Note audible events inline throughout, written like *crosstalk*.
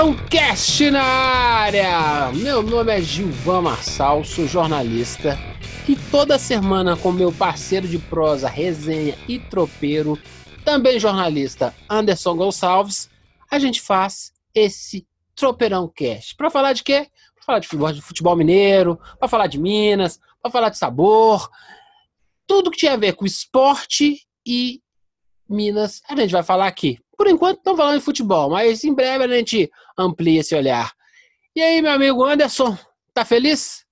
Tropeirão Cast na área! Meu nome é Gilvan Marçal, sou jornalista e toda semana com meu parceiro de prosa, resenha e tropeiro, também jornalista Anderson Gonçalves, a gente faz esse Tropeirão Cast. Para falar de quê? Para falar de futebol, de futebol mineiro, para falar de Minas, para falar de sabor, tudo que tinha a ver com esporte e Minas, a gente vai falar aqui. Por enquanto, estamos falando de futebol, mas em breve a gente amplia esse olhar. E aí, meu amigo Anderson, tá feliz?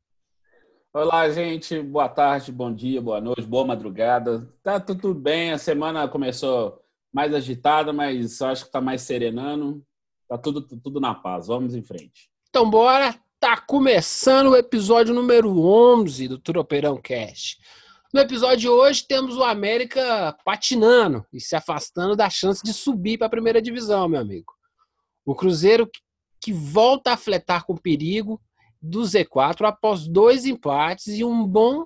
Olá, gente. Boa tarde, bom dia, boa noite, boa madrugada. Tá tudo bem. A semana começou mais agitada, mas acho que tá mais serenando. Tá tudo, tudo na paz. Vamos em frente. Então, bora. Tá começando o episódio número 11 do Tropeirão Cash. No episódio de hoje temos o América patinando e se afastando da chance de subir para a primeira divisão, meu amigo. O Cruzeiro que volta a fletar com perigo do Z4 após dois empates e um bom.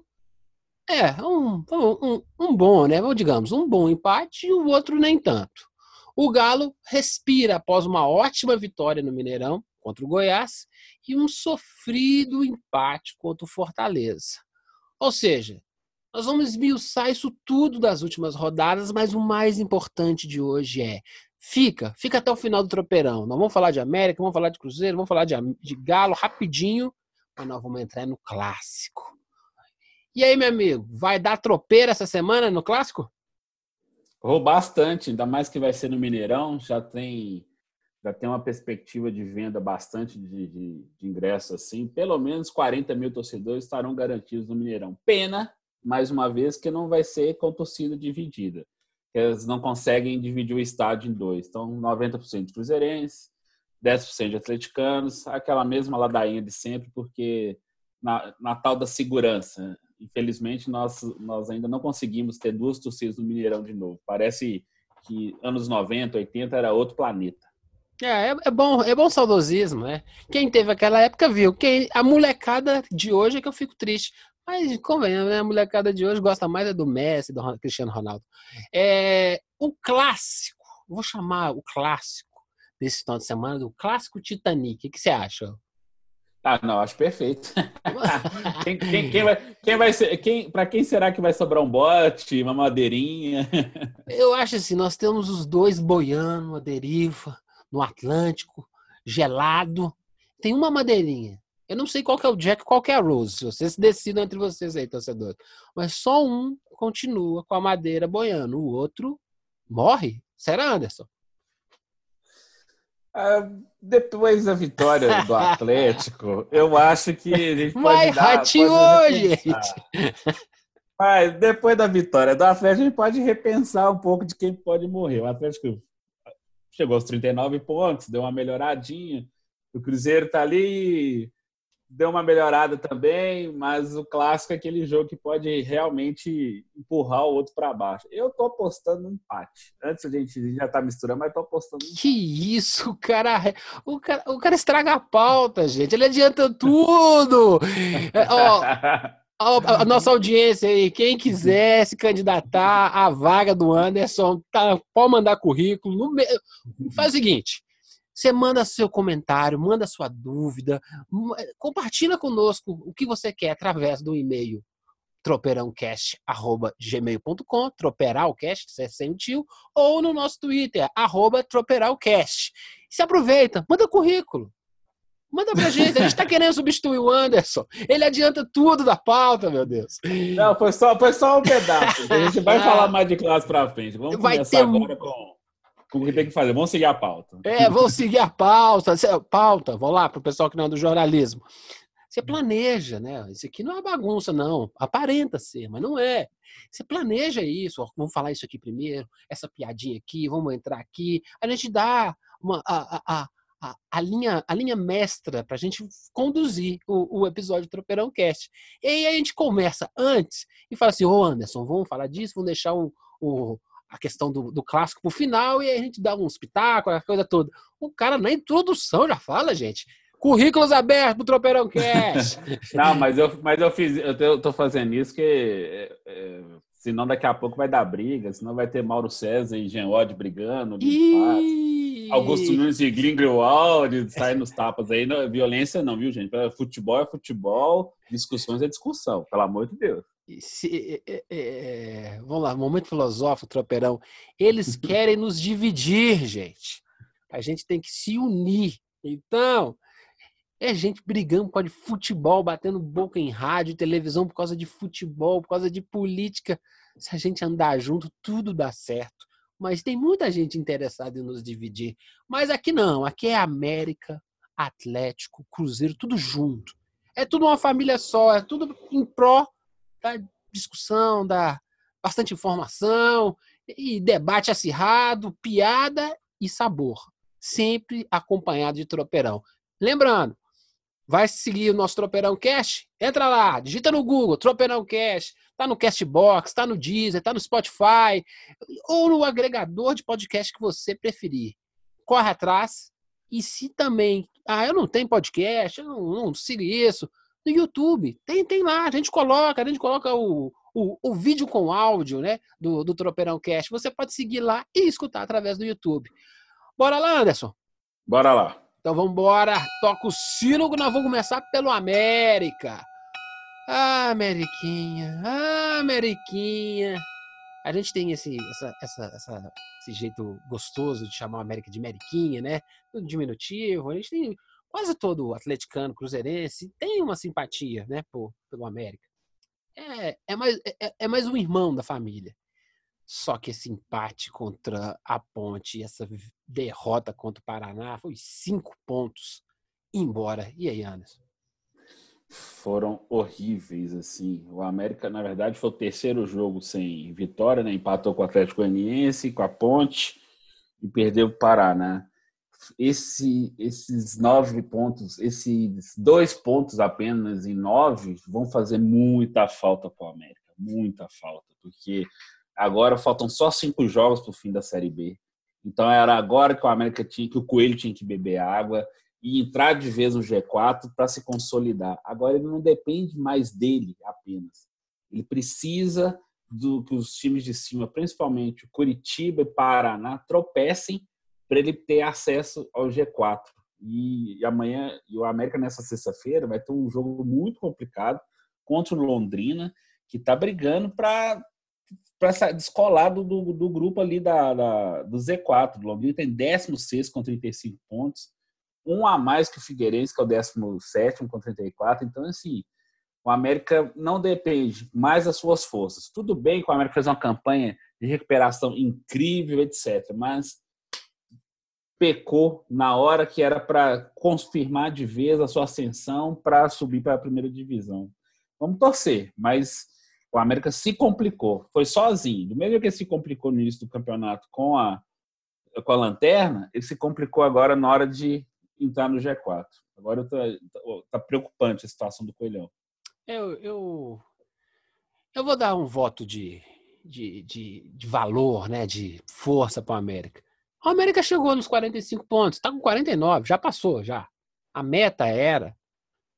É, um, um, um bom, né? Digamos, um bom empate e o outro nem tanto. O Galo respira após uma ótima vitória no Mineirão contra o Goiás e um sofrido empate contra o Fortaleza. Ou seja, nós vamos esmiuçar isso tudo das últimas rodadas, mas o mais importante de hoje é fica, fica até o final do tropeirão. Nós vamos falar de América, vamos falar de Cruzeiro, vamos falar de, de Galo rapidinho, mas nós vamos entrar no clássico. E aí, meu amigo, vai dar tropeira essa semana no clássico? Vou bastante, ainda mais que vai ser no Mineirão, já tem já tem uma perspectiva de venda bastante de, de, de ingressos assim. Pelo menos 40 mil torcedores estarão garantidos no Mineirão. Pena mais uma vez, que não vai ser com torcida dividida. Eles não conseguem dividir o estádio em dois. Então, 90% de cruzeirenses, 10% de atleticanos, aquela mesma ladainha de sempre, porque na, na tal da segurança. Infelizmente, nós, nós ainda não conseguimos ter duas torcidas no Mineirão de novo. Parece que anos 90, 80 era outro planeta. É, é, é, bom, é bom saudosismo, né? Quem teve aquela época viu. Quem, a molecada de hoje é que eu fico triste. Mas convenhamos, né? A molecada de hoje gosta mais é do Messi, do Cristiano Ronaldo. É, o clássico, vou chamar o clássico desse final de semana do clássico Titanic. O que você acha? Ah, não, acho perfeito. *laughs* quem, quem, quem, vai, quem vai ser, quem, para quem será que vai sobrar um bote, uma madeirinha? Eu acho assim, nós temos os dois boiando a deriva no Atlântico, gelado. Tem uma madeirinha. Eu não sei qual que é o Jack, qual que é a Rose. Vocês decidam entre vocês aí, torcedor. Mas só um continua com a madeira boiando, o outro morre. Será, Anderson? Ah, depois da vitória do *laughs* Atlético, eu acho que gente pode Mas dar, rateou, gente! Mas depois da vitória do Atlético, a gente pode repensar um pouco de quem pode morrer. O Atlético chegou aos 39 pontos, deu uma melhoradinha. O Cruzeiro tá ali deu uma melhorada também, mas o clássico é aquele jogo que pode realmente empurrar o outro para baixo. Eu tô apostando no empate. Antes a gente já tá misturando, mas tô apostando no Que isso, cara. O cara, o cara estraga a pauta, gente. Ele adianta tudo. É, *laughs* ó, a, nossa audiência aí, quem quiser se candidatar à vaga do Anderson, tá, pode mandar currículo. No, faz o seguinte, você manda seu comentário, manda sua dúvida, compartilha conosco o que você quer através do e-mail tropeirãocast.gmail.com, troperalcast, você é sem tio, ou no nosso Twitter, arroba troperalcast. Se aproveita, manda currículo. Manda pra gente, a gente tá querendo substituir o Anderson. Ele adianta tudo da pauta, meu Deus. Não, foi só, foi só um pedaço. A gente vai *laughs* falar mais de classe pra frente. Vamos vai começar ter... agora com como que tem que fazer? Vamos seguir a pauta. É, vamos seguir a pauta. Pauta, vamos lá, para o pessoal que não é do jornalismo. Você planeja, né? Isso aqui não é bagunça, não. Aparenta ser, mas não é. Você planeja isso. Ó, vamos falar isso aqui primeiro, essa piadinha aqui, vamos entrar aqui. A gente dá uma, a, a, a, a linha, a linha mestra para a gente conduzir o, o, episódio do Tropeirão Cast. E aí a gente começa antes e fala assim: Ô Anderson, vamos falar disso, vamos deixar o, o a questão do, do clássico pro final e aí a gente dá um espetáculo, a coisa toda. O cara na introdução já fala, gente. Currículos abertos pro Tropeirão Cast. *laughs* Não, mas eu, mas eu fiz, eu tô fazendo isso que é, é, senão daqui a pouco vai dar briga, senão vai ter Mauro César e Jean Odd brigando. E... Augusto Nunes e Grindelwald saem nos tapas aí. Não, violência não, viu, gente? Futebol é futebol, discussões é discussão, pelo amor de Deus. Se, é, é, vamos lá, momento filosófico, tropeirão. Eles *laughs* querem nos dividir, gente. A gente tem que se unir. Então, é gente brigando por causa de futebol, batendo boca em rádio, televisão por causa de futebol, por causa de política. Se a gente andar junto, tudo dá certo. Mas tem muita gente interessada em nos dividir. Mas aqui não, aqui é América, Atlético, Cruzeiro, tudo junto. É tudo uma família só, é tudo em pró da discussão, da bastante informação e debate acirrado, piada e sabor, sempre acompanhado de tropeirão. Lembrando, Vai seguir o nosso Tropeirão Cash? Entra lá, digita no Google, Tropeirão Cash. Tá no Castbox, tá no Deezer, tá no Spotify ou no agregador de podcast que você preferir. Corre atrás. E se também, ah, eu não tenho podcast, eu não, não sigo isso, no YouTube, tem, tem lá, a gente coloca, a gente coloca o, o, o vídeo com áudio, né, do, do Tropeirão Cast. Você pode seguir lá e escutar através do YouTube. Bora lá, Anderson? Bora lá. Então vamos embora. Toca o sino que nós vamos começar pelo América. Ah, Ameriquinha. Ah, Ameriquinha. A gente tem esse, essa, essa, essa, esse jeito gostoso de chamar a América de Ameriquinha, né? No diminutivo. A gente tem quase todo atleticano, cruzeirense, tem uma simpatia, né, por, pelo América. É, é, mais, é, é mais um irmão da família. Só que esse empate contra a Ponte, essa derrota contra o Paraná, foi cinco pontos embora. E aí, Anderson? Foram horríveis, assim. O América, na verdade, foi o terceiro jogo sem vitória, né? Empatou com o Atlético Goianiense, com a Ponte e perdeu o Paraná. Esse, esses nove pontos, esses dois pontos apenas em nove, vão fazer muita falta para o América, muita falta, porque Agora faltam só cinco jogos para o fim da Série B. Então era agora que o América tinha, que o Coelho tinha que beber água e entrar de vez no G4 para se consolidar. Agora ele não depende mais dele apenas. Ele precisa do que os times de cima, principalmente o Curitiba e Paraná, tropecem para ele ter acesso ao G4. E, amanhã, e o América nessa sexta-feira vai ter um jogo muito complicado contra o Londrina, que está brigando para para descolar do, do, do, grupo ali da, da, do Z4. O Londrina tem 16 com 35 pontos, um a mais que o Figueirense, que é o 17 com 34. Então, assim, o América não depende mais das suas forças. Tudo bem que o América fez uma campanha de recuperação incrível, etc., mas pecou na hora que era para confirmar de vez a sua ascensão para subir para a primeira divisão. Vamos torcer, mas o América se complicou, foi sozinho. Do mesmo que ele se complicou no início do campeonato com a, com a lanterna, ele se complicou agora na hora de entrar no G4. Agora tá, tá preocupante a situação do Coelhão. Eu, eu, eu vou dar um voto de, de, de, de valor, né, de força para o América. O América chegou nos 45 pontos, está com 49, já passou, já. A meta era,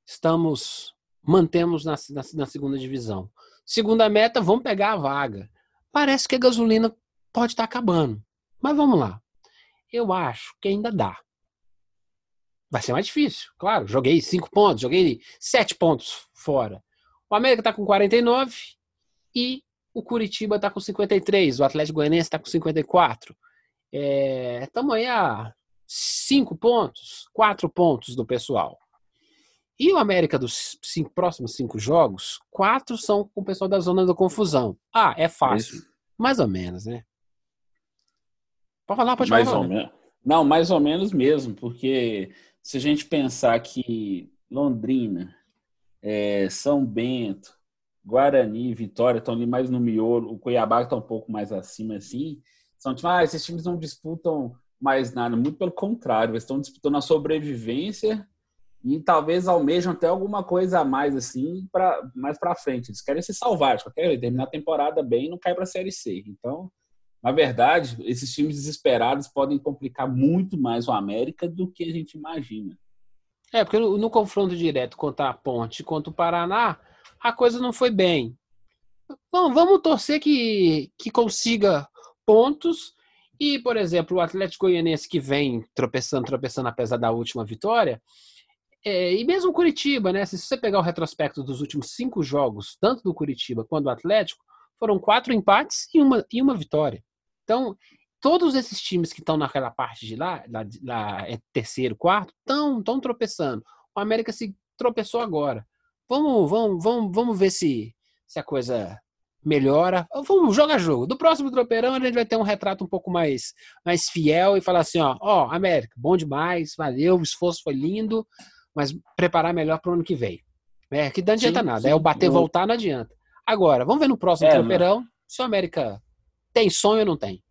estamos, mantemos na, na, na segunda divisão. Segunda meta, vamos pegar a vaga. Parece que a gasolina pode estar acabando. Mas vamos lá. Eu acho que ainda dá. Vai ser mais difícil, claro. Joguei cinco pontos, joguei sete pontos fora. O América está com 49 e o Curitiba está com 53. O Atlético Goianiense está com 54. Estamos é, aí a cinco pontos, quatro pontos do pessoal. E o América dos cinco, próximos cinco jogos, quatro são com o pessoal da zona da confusão. Ah, é fácil. Isso. Mais ou menos, né? Pode falar, pode mais falar. Ou menos. Não, mais ou menos mesmo, porque se a gente pensar que Londrina, é, São Bento, Guarani, Vitória estão ali mais no miolo, o Cuiabá está um pouco mais acima assim. São tipo, ah, esses times não disputam mais nada, muito pelo contrário, eles estão disputando a sobrevivência e talvez almejam até alguma coisa a mais assim para mais para frente. Eles querem se salvar, qualquer terminar a temporada bem e não cair para a série C. Então, na verdade, esses times desesperados podem complicar muito mais o América do que a gente imagina. É, porque no, no confronto direto contra a Ponte contra o Paraná, a coisa não foi bem. Bom, vamos torcer que, que consiga pontos. E, por exemplo, o Atlético Goianense que vem tropeçando, tropeçando apesar da última vitória, é, e mesmo o Curitiba, né? Se você pegar o retrospecto dos últimos cinco jogos, tanto do Curitiba quanto do Atlético, foram quatro empates e uma, e uma vitória. Então, todos esses times que estão naquela parte de lá, lá, lá é terceiro, quarto, estão tão tropeçando. O América se tropeçou agora. Vamos, vamos, vamos, vamos ver se, se a coisa melhora. Vamos jogar jogo. Do próximo tropeirão a gente vai ter um retrato um pouco mais, mais fiel e falar assim, ó, ó, América, bom demais, valeu, o esforço foi lindo, mas preparar melhor para o ano que vem. É, que não adianta sim, nada. Sim. É o bater voltar, não adianta. Agora, vamos ver no próximo é, tropeirão não. se o América tem sonho ou não tem.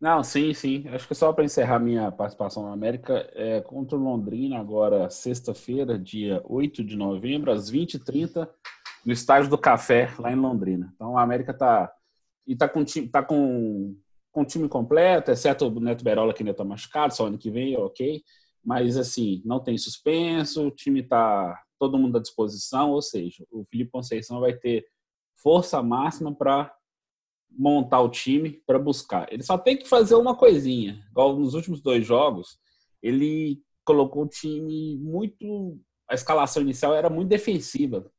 Não, sim, sim. Acho que só para encerrar minha participação na América, é contra o Londrina, agora sexta-feira, dia 8 de novembro, às 20h30, no Estádio do Café, lá em Londrina. Então a América está e tá com, tá com, com time completo, exceto o Neto Berola, que ainda está machucado, só ano que vem, ok mas assim, não tem suspenso, o time está todo mundo à disposição, ou seja, o Felipe Conceição vai ter força máxima para montar o time para buscar. Ele só tem que fazer uma coisinha, igual nos últimos dois jogos, ele colocou o time muito a escalação inicial era muito defensiva.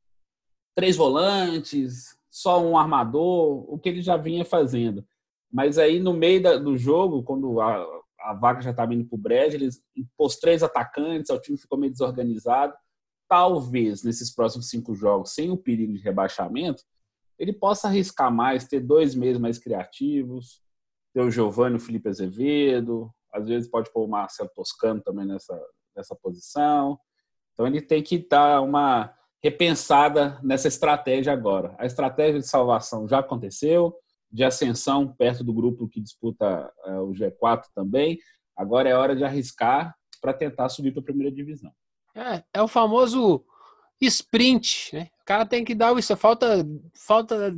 Três volantes, só um armador, o que ele já vinha fazendo. Mas aí no meio da, do jogo, quando a, a vaca já estava indo para o brejo, eles pôs três atacantes, o time ficou meio desorganizado. Talvez nesses próximos cinco jogos, sem o perigo de rebaixamento, ele possa arriscar mais, ter dois meses mais criativos, ter o Giovanni, o Felipe Azevedo, às vezes pode pôr o Marcelo Toscano também nessa, nessa posição. Então ele tem que dar uma repensada nessa estratégia agora. A estratégia de salvação já aconteceu, de ascensão perto do grupo que disputa uh, o G4 também. Agora é hora de arriscar para tentar subir para a primeira divisão. É, é o famoso sprint, né? O cara tem que dar isso. Falta, falta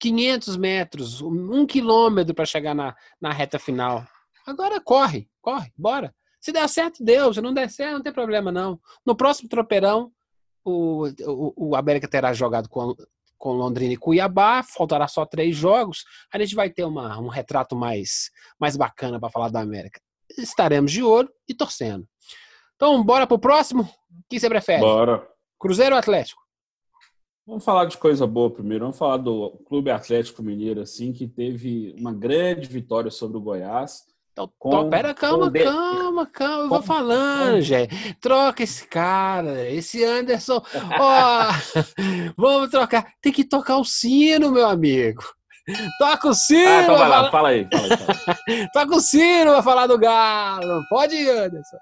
500 metros, um quilômetro para chegar na, na reta final. Agora corre, corre, bora. Se der certo, deu. Se não der certo, não tem problema, não. No próximo tropeirão, o, o, o América terá jogado com, com Londrina e Cuiabá, faltará só três jogos, a gente vai ter uma, um retrato mais, mais bacana para falar da América. Estaremos de olho e torcendo. Então, bora pro próximo? O que você prefere? Bora. Cruzeiro ou Atlético? Vamos falar de coisa boa primeiro. Vamos falar do Clube Atlético Mineiro, assim, que teve uma grande vitória sobre o Goiás. Então, com, pera, calma, calma, calma, eu vou falando, gente. Troca esse cara, esse Anderson. Ó, *laughs* vamos trocar. Tem que tocar o sino, meu amigo. Toca o sino! Ah, então vai lá, fala aí. Fala aí, fala aí. *laughs* Toca o sino pra falar do Galo. Pode ir, Anderson.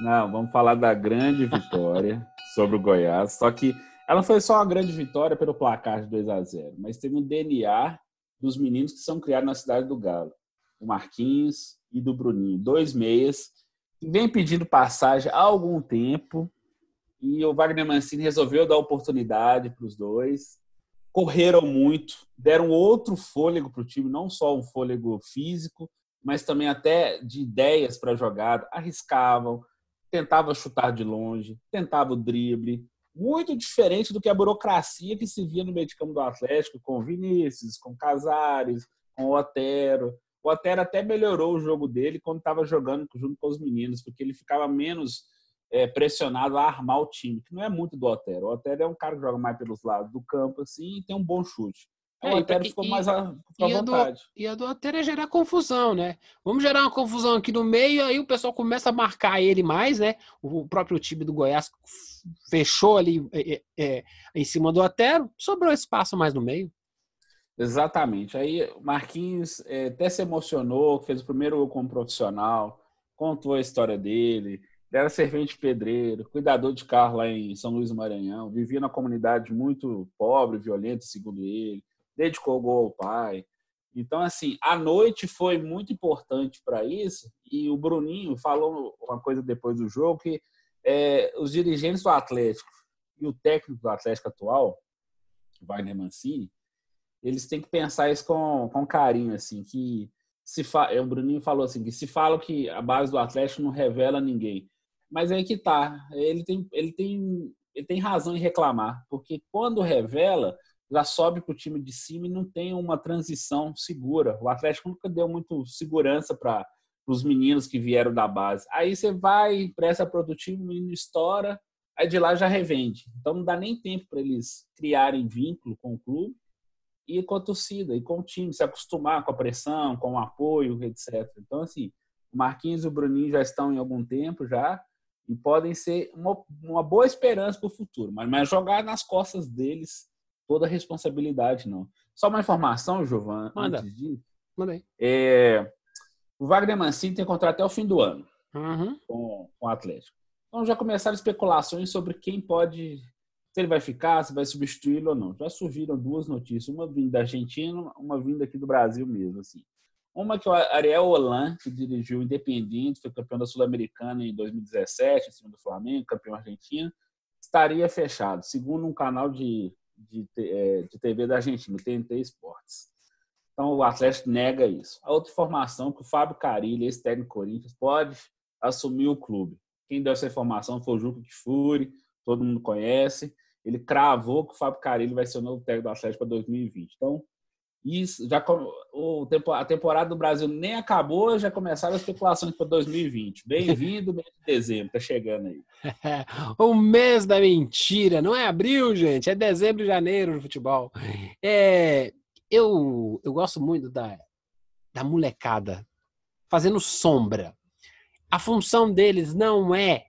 Não, vamos falar da grande vitória sobre o Goiás. Só que ela foi só uma grande vitória pelo placar de 2 a 0 mas teve um DNA dos meninos que são criados na cidade do Galo do Marquinhos e do Bruninho, dois meias, que vem pedindo passagem há algum tempo e o Wagner Mancini resolveu dar oportunidade para os dois. Correram muito, deram outro fôlego para o time, não só um fôlego físico, mas também até de ideias para a jogada. Arriscavam, tentavam chutar de longe, tentavam o drible. Muito diferente do que a burocracia que se via no meio de campo do Atlético, com o Vinícius, com o Casares, com o Otero. O Otero até melhorou o jogo dele quando estava jogando junto com os meninos, porque ele ficava menos é, pressionado a armar o time, que não é muito do Otero. O Otero é um cara que joga mais pelos lados do campo assim, e tem um bom chute. É, o Otero ficou e, mais à, à vontade. e a do Otero é gerar confusão, né? Vamos gerar uma confusão aqui no meio, aí o pessoal começa a marcar ele mais, né? O próprio time do Goiás fechou ali é, é, em cima do Otero, sobrou espaço mais no meio. Exatamente. Aí o Marquinhos é, até se emocionou, fez o primeiro gol como profissional, contou a história dele, era servente pedreiro, cuidador de carro lá em São Luís do Maranhão, vivia na comunidade muito pobre, violenta, segundo ele, dedicou o gol ao pai. Então, assim, a noite foi muito importante para isso. E o Bruninho falou uma coisa depois do jogo que é, os dirigentes do Atlético e o técnico do Atlético atual, Wagner Mancini, eles têm que pensar isso com, com carinho, assim, que se fa... É, o Bruninho falou assim, que se fala que a base do Atlético não revela ninguém. Mas é que tá, ele tem, ele tem, ele tem razão em reclamar, porque quando revela, já sobe para o time de cima e não tem uma transição segura. O Atlético nunca deu muito segurança para os meninos que vieram da base. Aí você vai, presta produtivo, o menino estoura, aí de lá já revende. Então não dá nem tempo para eles criarem vínculo com o clube e com a torcida, e com o time, se acostumar com a pressão, com o apoio, etc. Então, assim, o Marquinhos e o Bruninho já estão em algum tempo já, e podem ser uma, uma boa esperança para o futuro, mas, mas jogar nas costas deles toda a responsabilidade, não. Só uma informação, Giovanni, Manda. antes disso. Manda aí. É, o Wagner Mancini tem contrato até o fim do ano Uhum. com, com o Atlético. Então já começaram especulações sobre quem pode, se ele vai ficar, se vai substituí-lo ou não. Já surgiram duas notícias, uma vinda da Argentina, uma vinda aqui do Brasil mesmo, assim. Uma que o Ariel Holan, que dirigiu o Independiente, foi campeão da Sul-Americana em 2017, em cima do Flamengo, campeão argentino, estaria fechado, segundo um canal de, de, é, de TV da Argentina, o TNT Esportes. Então o Atlético nega isso. A outra informação é que o Fábio Carilli, ex-técnico Corinthians, pode assumir o clube. Quem deu essa informação foi o Juca Kfouri, todo mundo conhece. Ele cravou que o Fábio Carilli vai ser o novo técnico do Atlético para 2020. Então, isso já o, a temporada do Brasil nem acabou, já começaram as especulações para 2020. Bem-vindo, mês de dezembro, tá chegando aí. o *laughs* mês da mentira, não é abril, gente, é dezembro e janeiro no futebol. É, eu, eu gosto muito da, da molecada fazendo sombra. A função deles não é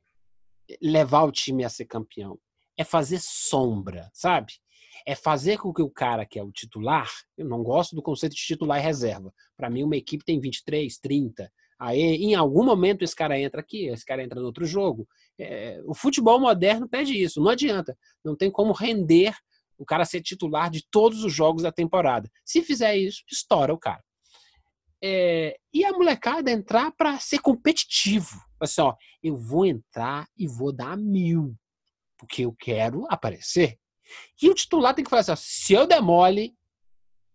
levar o time a ser campeão, é fazer sombra, sabe? É fazer com que o cara que é o titular, eu não gosto do conceito de titular e reserva. Para mim, uma equipe tem 23, 30. Aí, em algum momento, esse cara entra aqui, esse cara entra no outro jogo. É, o futebol moderno pede isso, não adianta. Não tem como render o cara ser titular de todos os jogos da temporada. Se fizer isso, estoura o cara. É, e a molecada entrar para ser competitivo. Assim, ó, eu vou entrar e vou dar mil, porque eu quero aparecer. E o titular tem que falar assim: ó, se eu demole,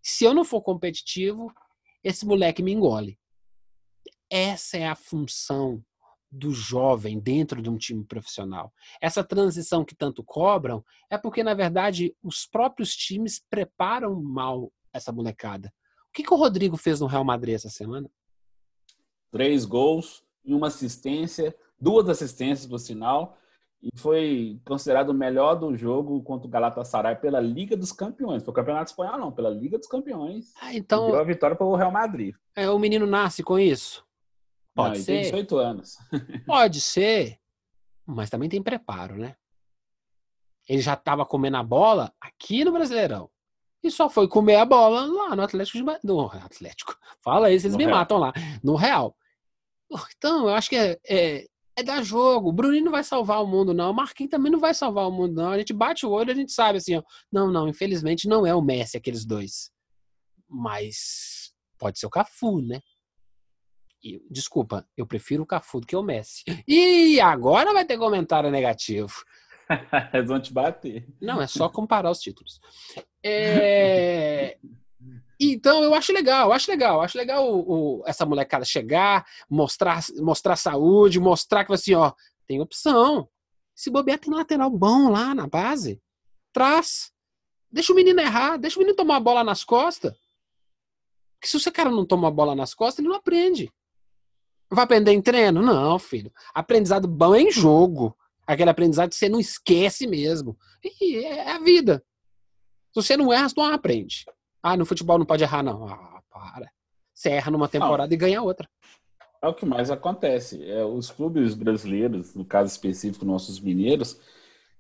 se eu não for competitivo, esse moleque me engole. Essa é a função do jovem dentro de um time profissional. Essa transição que tanto cobram é porque, na verdade, os próprios times preparam mal essa molecada. O que, que o Rodrigo fez no Real Madrid essa semana? Três gols e uma assistência, duas assistências, por sinal, e foi considerado o melhor do jogo contra o Galatasaray pela Liga dos Campeões. Foi o Campeonato Espanhol, não, pela Liga dos Campeões. Ah, então. Deu a vitória para o Real Madrid. É, o menino nasce com isso? Pode não, ser. Tem 18 anos. *laughs* Pode ser, mas também tem preparo, né? Ele já estava comendo a bola aqui no Brasileirão. E só foi comer a bola lá no Atlético de no Atlético. Fala aí, vocês no me Real. matam lá. No Real. Então, eu acho que é, é, é dar jogo. O Bruninho não vai salvar o mundo, não. O Marquinhos também não vai salvar o mundo, não. A gente bate o olho e a gente sabe assim, ó. Não, não, infelizmente não é o Messi aqueles dois. Mas pode ser o Cafu, né? E, desculpa, eu prefiro o Cafu do que o Messi. E agora vai ter comentário negativo. *laughs* Eles vão te bater. Não, é só comparar os títulos. É... Então, eu acho legal, acho legal, acho legal o, o, essa molecada chegar, mostrar, mostrar saúde, mostrar que assim, ó, tem opção. Se bobear, tem lateral bom lá na base. Traz. Deixa o menino errar, deixa o menino tomar a bola nas costas. Porque se o seu cara não toma a bola nas costas, ele não aprende. Vai aprender em treino? Não, filho. Aprendizado bom é em jogo. Aquele aprendizado que você não esquece mesmo. E é a vida. Se você não erra, você não aprende. Ah, no futebol não pode errar, não. Ah, para. Você erra numa temporada não. e ganha outra. É o que mais acontece. É, os clubes brasileiros, no caso específico, nossos mineiros,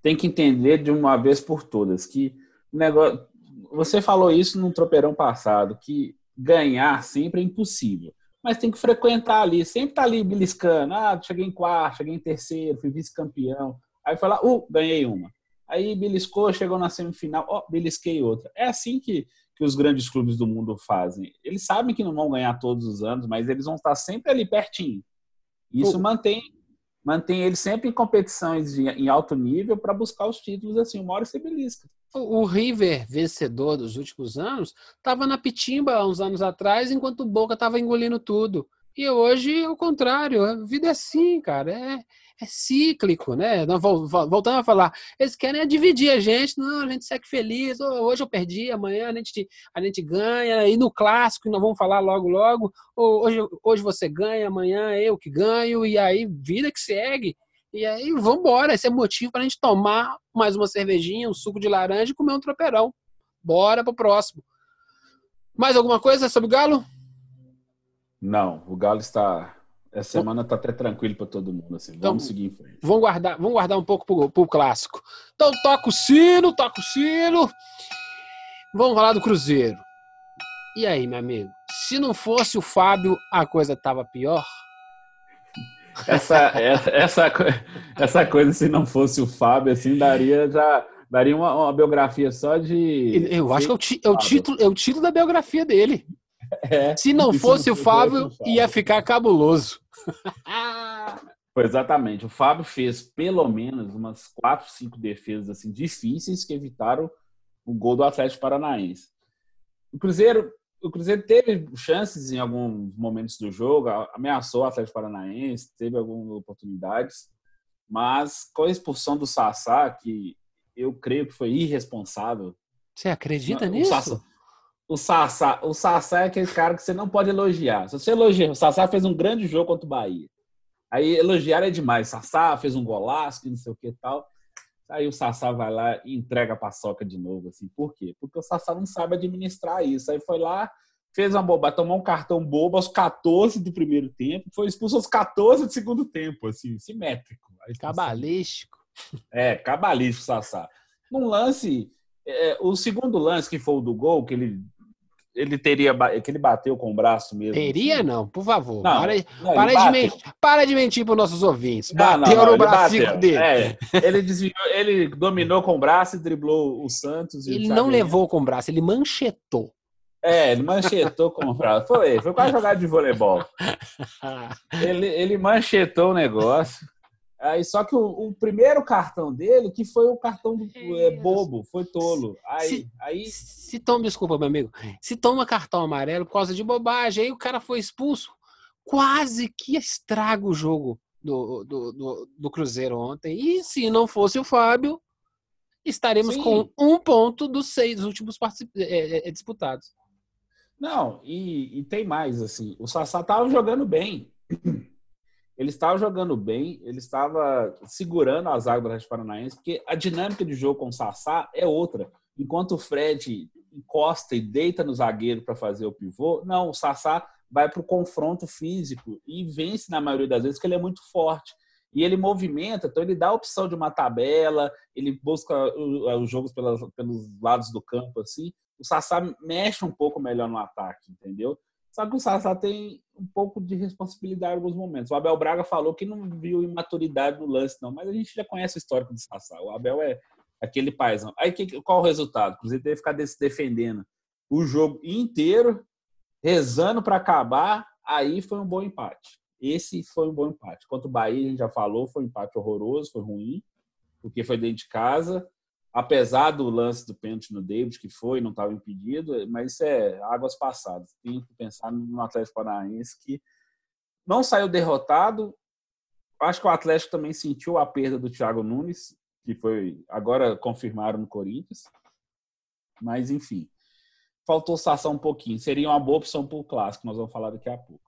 têm que entender de uma vez por todas que o negócio. Você falou isso num tropeirão passado, que ganhar sempre é impossível. Mas tem que frequentar ali, sempre tá ali beliscando. Ah, cheguei em quarto, cheguei em terceiro, fui vice-campeão. Aí foi lá, uh, ganhei uma. Aí beliscou, chegou na semifinal, ó, oh, belisquei outra. É assim que, que os grandes clubes do mundo fazem. Eles sabem que não vão ganhar todos os anos, mas eles vão estar sempre ali pertinho. Isso mantém mantém eles sempre em competições de, em alto nível para buscar os títulos assim, uma hora você belisca. O River, vencedor dos últimos anos, estava na pitimba há uns anos atrás, enquanto o Boca estava engolindo tudo. E hoje, ao contrário, a vida é assim, cara. É, é cíclico, né? Voltando a falar, eles querem dividir a gente, não, a gente segue feliz, hoje eu perdi, amanhã a gente, a gente ganha, e no clássico, nós vamos falar logo, logo, hoje, hoje você ganha, amanhã eu que ganho, e aí vida que segue. E aí vamos embora, esse é motivo para a gente tomar mais uma cervejinha, um suco de laranja e comer um tropeirão. Bora pro próximo. Mais alguma coisa sobre o Galo? Não, o Galo está essa semana tá até tranquilo para todo mundo. Assim. Vamos então, seguir em frente. Vamos guardar, vamos guardar um pouco pro, pro clássico. Então toca o sino, toca o sino. Vamos falar do Cruzeiro. E aí, meu amigo? Se não fosse o Fábio, a coisa tava pior? Essa, essa, essa, essa coisa, se não fosse o Fábio, assim, daria já daria uma, uma biografia só de. Eu acho que é o, é o, título, é o título da biografia dele. É, se não fosse o Fábio, ia ficar cabuloso. Foi exatamente. O Fábio fez pelo menos umas quatro, cinco defesas assim difíceis que evitaram o gol do Atlético Paranaense. O Cruzeiro, o Cruzeiro teve chances em alguns momentos do jogo, ameaçou o Atlético Paranaense, teve algumas oportunidades, mas com a expulsão do Sassá, que eu creio que foi irresponsável. Você acredita nisso? Sassá, o Sassá, o Sassá é aquele cara que você não pode elogiar. Se você elogia, o Sassá fez um grande jogo contra o Bahia. Aí elogiar é demais. Sassá fez um golaço, não sei o que e tal. Aí o Sassá vai lá e entrega a paçoca de novo, assim. Por quê? Porque o Sassá não sabe administrar isso. Aí foi lá, fez uma bobagem, tomou um cartão bobo aos 14 do primeiro tempo, foi expulso aos 14 do segundo tempo, assim, simétrico. Cabalístico. É, cabalístico, Sassá. Num lance, é, o segundo lance que foi o do gol, que ele ele teria que ele bateu com o braço mesmo. Teria assim. não, por favor. Não, para, não, para, de mentir, para de mentir para os nossos ouvintes. Bateu não, no braço dele. É, ele desviou, ele dominou com o braço e driblou o Santos. ele não levou com o braço, ele manchetou. É, ele manchetou com o braço. Foi, foi quase jogar de voleibol. *laughs* ele, ele manchetou o negócio. Aí, só que o, o, primeiro cartão dele, que foi o cartão do, é, bobo, foi tolo. Aí, se, aí... se toma, desculpa, meu amigo, se toma cartão amarelo por causa de bobagem, aí o cara foi expulso, quase que estraga o jogo do, do, do, do Cruzeiro ontem. E se não fosse o Fábio, estaremos Sim. com um ponto dos seis últimos é, é, disputados. Não, e, e tem mais, assim, o Sassá tava jogando bem ele estava jogando bem, ele estava segurando as águas do Atlético Paranaense, porque a dinâmica de jogo com o Sassá é outra. Enquanto o Fred encosta e deita no zagueiro para fazer o pivô, não, o Sassá vai para o confronto físico e vence na maioria das vezes, porque ele é muito forte. E ele movimenta, então ele dá a opção de uma tabela, ele busca os jogos pelos lados do campo, assim. O Sassá mexe um pouco melhor no ataque, entendeu? Só que o Sassá tem um pouco de responsabilidade em alguns momentos. O Abel Braga falou que não viu imaturidade no lance, não, mas a gente já conhece o histórico do Sassá. O Abel é aquele paizão. Aí que, qual o resultado? Inclusive, teve que ficar se defendendo o jogo inteiro, rezando para acabar. Aí foi um bom empate. Esse foi um bom empate. Quanto o Bahia, a gente já falou, foi um empate horroroso, foi ruim, porque foi dentro de casa apesar do lance do pênalti no David, que foi, não estava impedido, mas isso é águas passadas. Tem que pensar no Atlético Paranaense que não saiu derrotado. Acho que o Atlético também sentiu a perda do Thiago Nunes, que foi agora confirmaram no Corinthians. Mas enfim, faltou Sassá um pouquinho. Seria uma boa opção para o clássico, nós vamos falar daqui a pouco.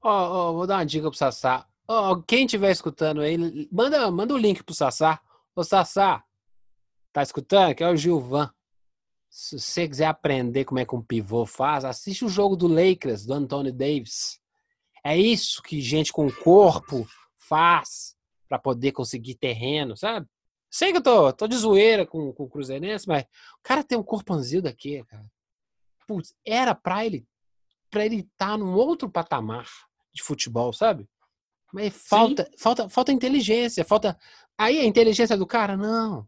Oh, oh, vou dar uma dica para o Sassá. Oh, quem estiver escutando aí, manda, manda o link para o Sassá. Ô Sassá, Tá escutando? Que é o Gilvan. Se você quiser aprender como é que um pivô faz, assiste o jogo do Lakers, do Anthony Davis. É isso que gente com corpo faz para poder conseguir terreno, sabe? Sei que eu tô, tô de zoeira com, com o Cruzeirense, mas o cara tem um corpãozinho daqui, cara. Putz, era pra ele para ele estar tá num outro patamar de futebol, sabe? Mas falta, falta, falta inteligência, falta. Aí a inteligência do cara, não.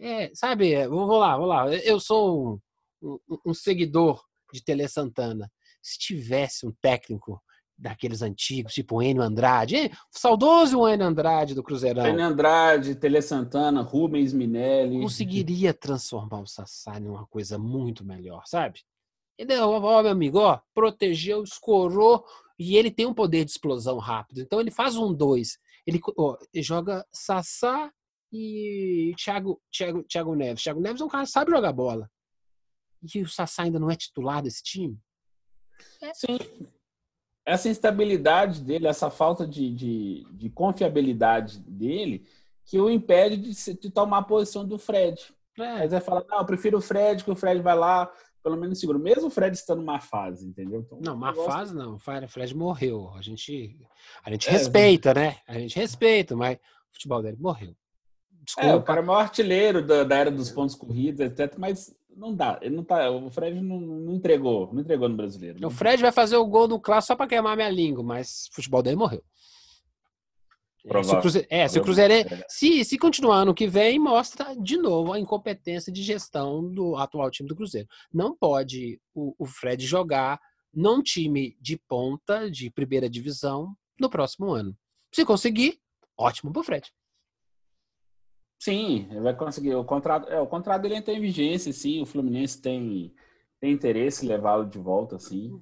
É, sabe, é, vou, vou lá, vou lá. Eu sou um, um, um seguidor de Tele Santana. Se tivesse um técnico daqueles antigos, tipo o Enio Andrade, hein? saudoso Enio Andrade do Cruzeirão. Enio Andrade, Tele Santana, Rubens Minelli. Conseguiria transformar o Sassá em uma coisa muito melhor, sabe? Ele, ó, meu amigo, ó, protegeu, escorou, e ele tem um poder de explosão rápido. Então ele faz um dois. Ele, ó, ele joga Sassá e Thiago, Thiago, Thiago Neves. Thiago Neves é um cara que sabe jogar bola. E o Sassá ainda não é titular desse time? É. Sim. Essa instabilidade dele, essa falta de, de, de confiabilidade dele, que o impede de, de tomar a posição do Fred. É. Aí vai falar, não, eu prefiro o Fred, que o Fred vai lá, pelo menos seguro. Mesmo o Fred estando numa fase, entendeu? Então, não, má fase não. O Fred morreu. A gente, a gente é, respeita, né? A gente respeita, mas o futebol dele morreu. Desculpa. É, o cara é o maior artilheiro da, da era dos pontos corridos, etc. Mas não dá. Ele não tá, o Fred não, não entregou, não entregou no brasileiro. O Fred vai fazer o gol do clássico só para queimar minha língua, mas o futebol dele morreu. Se o Cruzeiro, é, se o Cruzeiro se, se continuar ano que vem, mostra de novo a incompetência de gestão do atual time do Cruzeiro. Não pode o, o Fred jogar num time de ponta, de primeira divisão, no próximo ano. Se conseguir, ótimo pro Fred. Sim, vai conseguir. O contrato, é, o contrato dele tem vigência, sim. O Fluminense tem, tem interesse em levá-lo de volta, sim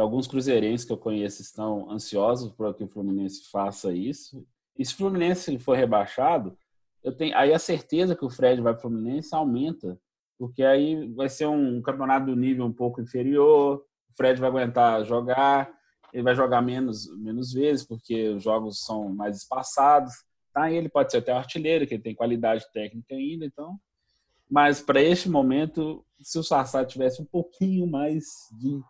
alguns cruzeirenses que eu conheço estão ansiosos para que o Fluminense faça isso. E se o Fluminense for rebaixado, eu tenho aí a certeza que o Fred vai para o Fluminense aumenta, porque aí vai ser um campeonato do nível um pouco inferior, o Fred vai aguentar jogar, ele vai jogar menos, menos vezes, porque os jogos são mais espaçados. Tá? ele pode ser até artilheiro, que ele tem qualidade técnica ainda, então. Mas para este momento, se o Sassá tivesse um pouquinho mais de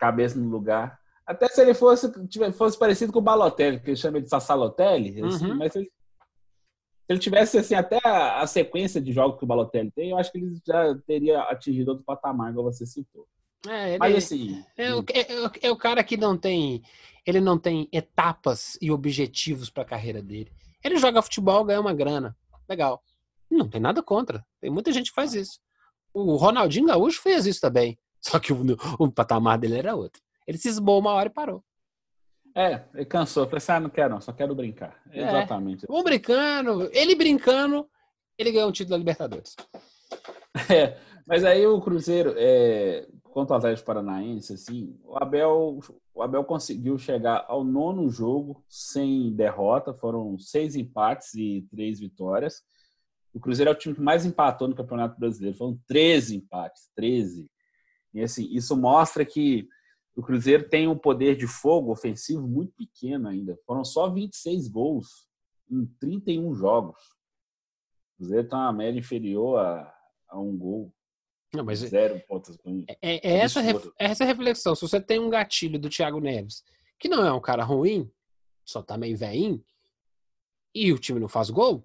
cabeça no lugar. Até se ele fosse, fosse parecido com o Balotelli, que ele chama de Sassalotelli, assim, uhum. mas se ele, se ele, tivesse assim, até a, a, sequência de jogos que o Balotelli tem, eu acho que ele já teria atingido outro patamar, igual você citou. É, ele, mas assim. É o, é, é, é o cara que não tem. Ele não tem etapas e objetivos para a carreira dele. Ele joga futebol, ganha uma grana. Legal. Não tem nada contra. Tem muita gente que faz isso. O Ronaldinho Gaúcho fez isso também. *laughs* Só que o, o patamar dele era outro. Ele se esbou uma hora e parou. É, ele cansou. Falei assim, ah, não quero não, só quero brincar. É, Exatamente. Vamos brincando. Ele brincando, ele ganhou um título da Libertadores. *laughs* É, mas aí o Cruzeiro, é, quanto ao Atlético Paranaense, assim, o Abel, o Abel conseguiu chegar ao nono jogo sem derrota. Foram seis empates e três vitórias. O Cruzeiro é o time que mais empatou no Campeonato Brasileiro. Foram 13 empates, 13. E assim, isso mostra que o Cruzeiro tem um poder de fogo ofensivo muito pequeno ainda. Foram só 26 gols em 31 jogos. O Cruzeiro tem uma média inferior a, a um gol. Não, mas zero pontos. É, é, é essa, é essa reflexão. Se você tem um gatilho do Thiago Neves, que não é um cara ruim, só tá meio veinho, e o time não faz gol,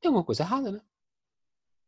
tem alguma coisa errada, né?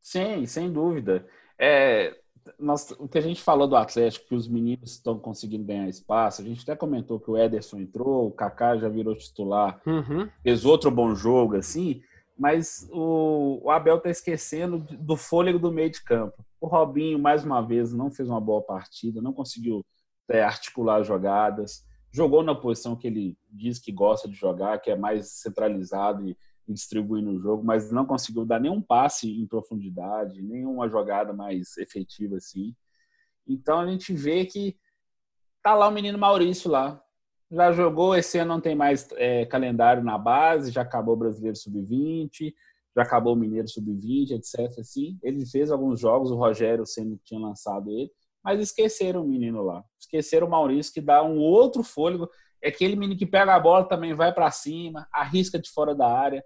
Sim, sem dúvida. É, nós, o que a gente falou do Atlético, que os meninos estão conseguindo ganhar espaço, a gente até comentou que o Ederson entrou, o Kaká já virou titular, uhum. fez outro bom jogo, assim, mas o, o Abel está esquecendo do fôlego do meio de campo. O Robinho, mais uma vez, não fez uma boa partida, não conseguiu é, articular jogadas, jogou na posição que ele diz que gosta de jogar, que é mais centralizado e distribuindo o jogo, mas não conseguiu dar nenhum passe em profundidade, nenhuma jogada mais efetiva assim. Então a gente vê que tá lá o menino Maurício lá. Já jogou, esse ano não tem mais é, calendário na base, já acabou o Brasileiro Sub-20, já acabou o Mineiro Sub-20, etc. Assim. Ele fez alguns jogos, o Rogério sendo tinha lançado ele, mas esqueceram o menino lá. Esqueceram o Maurício, que dá um outro fôlego. É aquele menino que pega a bola também vai para cima, arrisca de fora da área.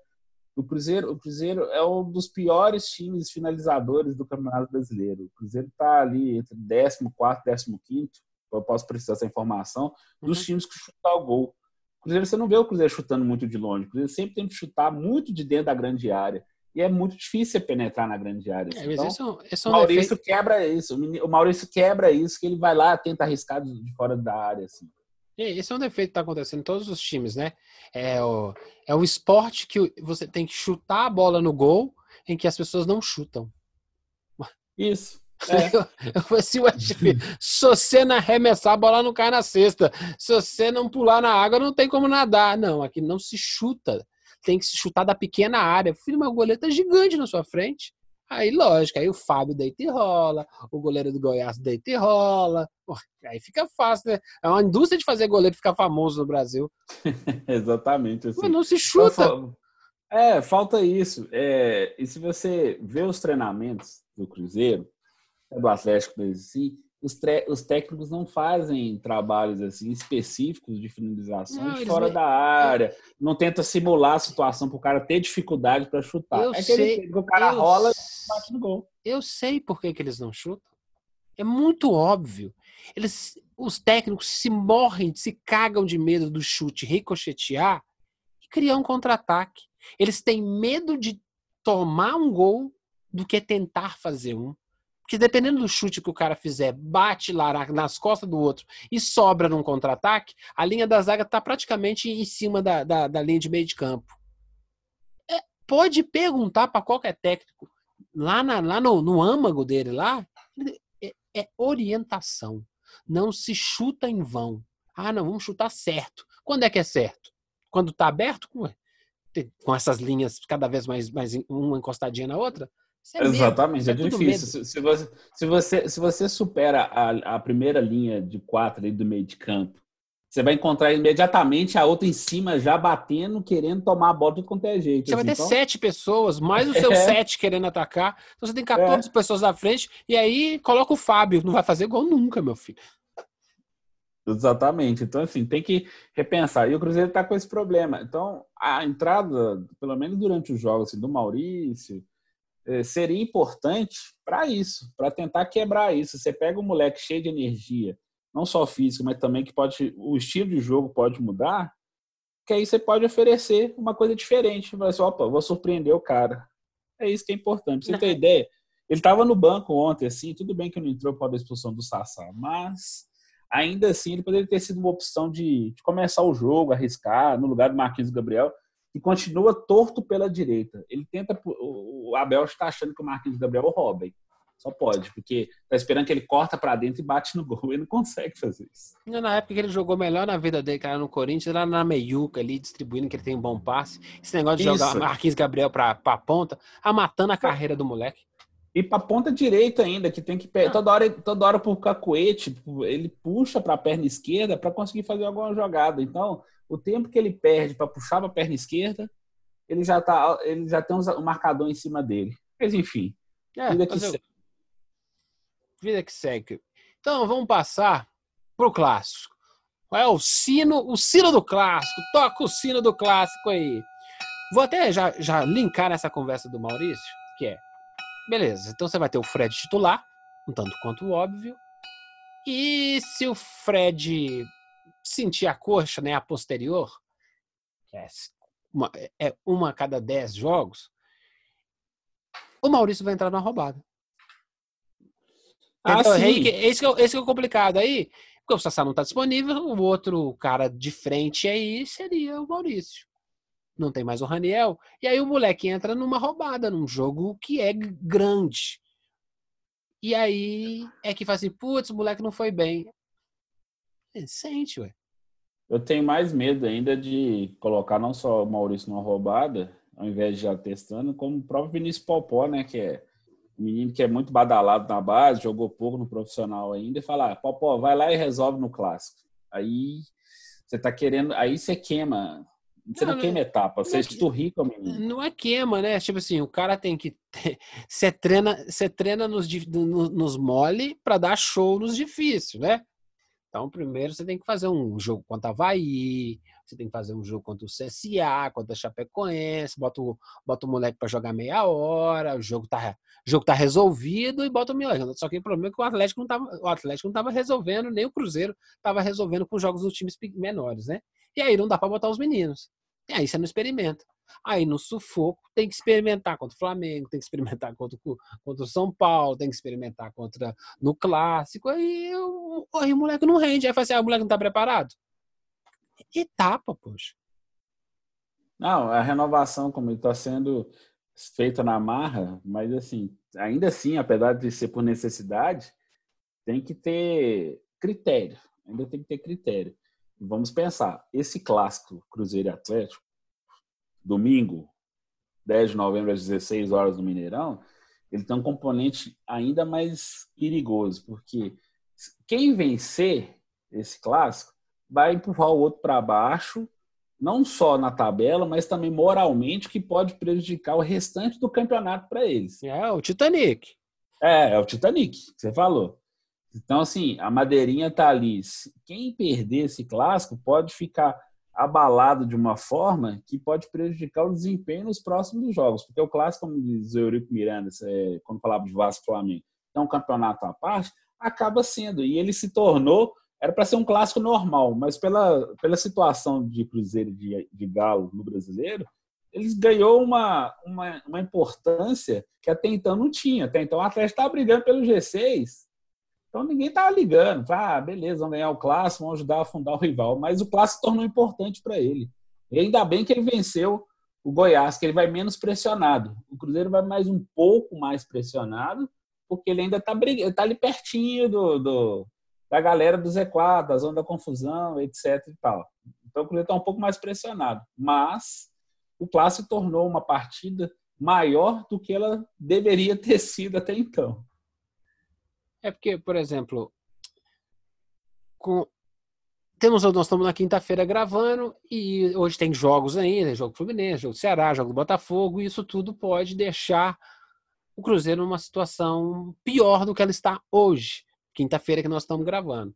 O Cruzeiro, o Cruzeiro é um dos piores times finalizadores do Campeonato Brasileiro. O Cruzeiro está ali entre 14 e 15, eu posso precisar dessa informação, dos uhum. times que chutam o gol. O Cruzeiro, você não vê o Cruzeiro chutando muito de longe. O Cruzeiro sempre tem que chutar muito de dentro da grande área. e é muito difícil penetrar na grande área. É, então, esse é, é um o Maurício defeito. quebra isso. O Maurício quebra isso, que ele vai lá, tenta arriscar de fora da área. Assim. Esse é um defeito que está acontecendo em todos os times, né? É o, é o esporte que você tem que chutar a bola no gol em que as pessoas não chutam. Isso. É. *laughs* Eu, eu assim, se você não arremessar, a bola não cai na cesta. Se você não pular na água, não tem como nadar. Não, aqui não se chuta. Tem que se chutar da pequena área. Filho, uma goleta gigante na sua frente. Aí, lógico, aí o Fábio deita e rola, o goleiro do Goiás deita e rola. Pô, aí fica fácil, né? É uma indústria de fazer goleiro ficar famoso no Brasil. *laughs* Exatamente. Assim. Mas não se chuta. Então, é, falta isso. É, e se você vê os treinamentos do Cruzeiro, do Atlético, assim, os, os, técnicos não fazem trabalhos assim específicos de finalização não, fora me... da área, não tenta simular a situação para o cara ter dificuldade para chutar. Eu é sei, que o cara eu, rola e bate no gol. Eu sei por que, que eles não chutam. É muito óbvio. Eles, os técnicos se morrem, se cagam de medo do chute ricochetear e criar um contra-ataque. Eles têm medo de tomar um gol do que tentar fazer um. Porque dependendo do chute que o cara fizer, bate lá nas costas do outro e sobra num contra-ataque, a linha da zaga está praticamente em cima da, da, da, linha de meio de campo. É, pode perguntar para qualquer técnico, lá, na, lá no, no âmago dele, lá, é, é orientação. Não se chuta em vão. Ah, não, vamos chutar certo. Quando é que é certo? Quando está aberto? Com essas linhas cada vez mais, mais uma encostadinha na outra? É Exatamente, é, é difícil. Se você, se, você, se você supera a, a primeira linha de quatro ali do meio de campo, você vai encontrar imediatamente a outra em cima já batendo, querendo tomar a bola de qualquer jeito. Você assim, vai ter então... sete pessoas, mais o seu *laughs* é. sete querendo atacar. Então você tem 14 é. pessoas na frente e aí coloca o Fábio. Não vai fazer gol nunca, meu filho. Exatamente. Então, assim, tem que repensar. E o Cruzeiro está com esse problema. Então, a entrada, pelo menos durante os jogos assim, do Maurício, seria importante para isso, para tentar quebrar isso. Você pega um moleque cheio de energia, não só física, mas também que pode o estilo de jogo pode mudar, que aí você pode oferecer uma coisa diferente. Vai assim, opa, vou surpreender o cara. É isso que é importante. Pra você ter ideia, ele estava no banco ontem, assim, tudo bem que não entrou por a expulsão do Sassá, mas ainda assim ele poderia ter sido uma opção de, de começar o jogo, arriscar, no lugar do Marquinhos Gabriel, e continua torto pela direita. Ele tenta. O Abel está achando que o Marquinhos Gabriel é o Robin. Só pode, porque tá esperando que ele corta para dentro e bate no gol. *laughs* Ele não consegue fazer isso. Na época que ele jogou melhor na vida dele, cara, no Corinthians, lá na meiuca ali, distribuindo que ele tem um bom passe. Esse negócio de isso. jogar Marquinhos Gabriel para a ponta, a matando a carreira do moleque. E para ponta direita ainda, que tem que toda hora, toda hora por cacuete, ele puxa para a perna esquerda para conseguir fazer alguma jogada. Então, o tempo que ele perde para puxar para a perna esquerda, ele já tá, ele já tem um marcador em cima dele. Mas enfim, é, vida que segue. Vida que segue. Então vamos passar pro clássico. Qual é o sino, o sino do clássico? Toca o sino do clássico aí. Vou até já, já linkar nessa conversa do Maurício, que é, beleza, então você vai ter o Fred titular, um tanto quanto óbvio, e se o Fred sentir a coxa, né, a posterior, que é uma, é uma a cada dez jogos, o Maurício vai entrar na roubada. Ah, então, sim. esse, é, esse é o complicado aí, porque o Sassá não está disponível, o outro cara de frente aí seria o Maurício. Não tem mais o Raniel. E aí o moleque entra numa roubada, num jogo que é grande. E aí é que faz assim, putz, o moleque não foi bem. Sente, ué. Eu tenho mais medo ainda de colocar não só o Maurício numa roubada, ao invés de já testando, como o próprio Vinícius Popó, né? Que é um menino que é muito badalado na base, jogou pouco no profissional ainda, e falar, ah, Popó, vai lá e resolve no clássico. Aí você tá querendo, aí você queima. Você não, não queima etapa, você é esturrica o menino. Não é queima, né? Tipo assim, o cara tem que. Você treina, você treina nos, nos mole para dar show nos difíceis, né? Então, primeiro você tem que fazer um jogo contra a Havaí, você tem que fazer um jogo contra o CSA, contra a Chapecoense, bota o, bota o moleque para jogar meia hora, o jogo tá, jogo tá resolvido e bota o moleque. Só que o problema é que o Atlético não tava, o Atlético não tava resolvendo, nem o Cruzeiro tava resolvendo com jogos dos times menores, né? E aí não dá para botar os meninos. E aí você não experimenta. Aí no sufoco tem que experimentar contra o Flamengo, tem que experimentar contra, contra o São Paulo, tem que experimentar contra no clássico. Aí, o, aí o moleque não rende. Aí fala assim: ah, o moleque não tá preparado. Etapa, poxa. Não, a renovação, como está sendo feita na marra, mas assim, ainda assim, apesar de ser por necessidade, tem que ter critério. Ainda tem que ter critério. Vamos pensar, esse clássico Cruzeiro e Atlético, domingo, 10 de novembro às 16 horas no Mineirão, ele tem um componente ainda mais perigoso, porque quem vencer esse clássico vai empurrar o outro para baixo, não só na tabela, mas também moralmente, que pode prejudicar o restante do campeonato para eles. É, o Titanic. É, é o Titanic, que você falou. Então, assim, a madeirinha tá ali. Quem perder esse clássico pode ficar abalado de uma forma que pode prejudicar o desempenho nos próximos jogos. Porque o clássico, como diz o Eurico Miranda, quando falava de Vasco Flamengo, é um campeonato à parte, acaba sendo. E ele se tornou, era para ser um clássico normal, mas pela, pela situação de Cruzeiro de, de Galo no brasileiro, eles ganhou uma, uma, uma importância que até então não tinha. Até então o Atlético estava brigando pelo G6 então ninguém estava ligando. Ah, beleza, vamos ganhar o clássico, vamos ajudar a fundar o rival. Mas o clássico tornou importante para ele. E ainda bem que ele venceu o Goiás, que ele vai menos pressionado. O Cruzeiro vai mais um pouco mais pressionado, porque ele ainda está tá ali pertinho do, do, da galera do Z4, da zona da confusão, etc. E tal. Então o Cruzeiro está um pouco mais pressionado. Mas o clássico tornou uma partida maior do que ela deveria ter sido até então. É porque, por exemplo, com... temos nós estamos na quinta-feira gravando e hoje tem jogos ainda, jogo do Fluminense, jogo do Ceará, jogo do Botafogo, e isso tudo pode deixar o Cruzeiro numa situação pior do que ela está hoje, quinta-feira que nós estamos gravando.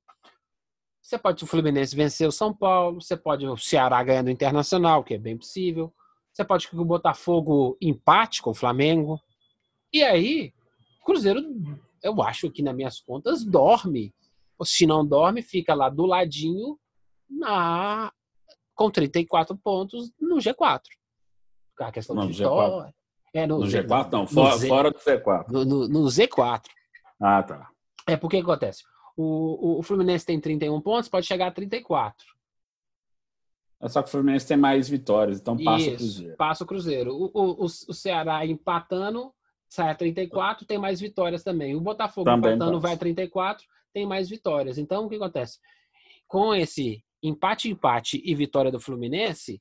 Você pode o Fluminense vencer o São Paulo, você pode o Ceará ganhando o Internacional, que é bem possível. Você pode que o Botafogo empate com o Flamengo. E aí, o Cruzeiro eu acho que nas minhas contas dorme. Se não dorme, fica lá do ladinho na com 34 pontos no G4. A questão não, de G4. É, no, no G, G4 não, fora, Z, fora do Z4. No, no, no, Z4. Ah, tá. É porque acontece. O, o, o, Fluminense tem 31 pontos, pode chegar a 34. É só que o Fluminense tem mais vitórias, então passa Isso, o Cruzeiro. Passa o Cruzeiro. O, o, o Ceará empatando sai a 34, tem mais vitórias também. O Botafogo também empatando vai a 34, tem mais vitórias. Então, o que acontece? Com esse empate-empate e vitória do Fluminense,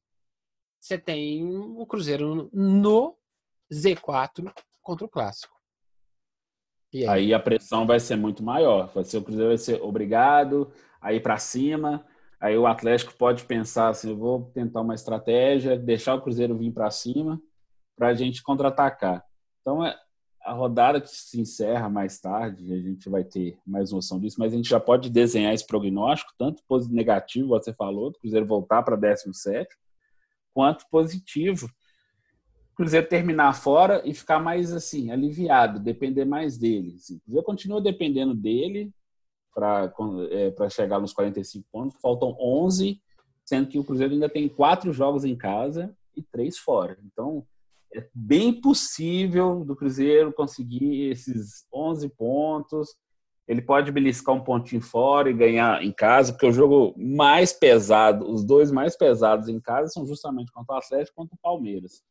você tem o Cruzeiro no Z4 contra o Clássico. Aí? aí? a pressão vai ser muito maior. Vai ser, o Cruzeiro vai ser obrigado a ir para cima. Aí o Atlético pode pensar assim: eu vou tentar uma estratégia, deixar o Cruzeiro vir para cima para a gente contra-atacar. Então, é, a rodada que se encerra mais tarde, a gente vai ter mais noção disso, mas a gente já pode desenhar esse prognóstico, tanto positivo negativo, você falou, do Cruzeiro voltar para 17, quanto positivo. Cruzeiro terminar fora e ficar mais assim, aliviado, depender mais dele. Assim, Cruzeiro continua dependendo dele para é, chegar nos 45 pontos, faltam 11, sendo que o Cruzeiro ainda tem quatro jogos em casa e três fora. Então, é bem possível do Cruzeiro conseguir esses 11 pontos. Ele pode beliscar um pontinho fora e ganhar em casa, porque o jogo mais pesado, os dois mais pesados em casa são justamente contra o Atlético e contra o Palmeiras.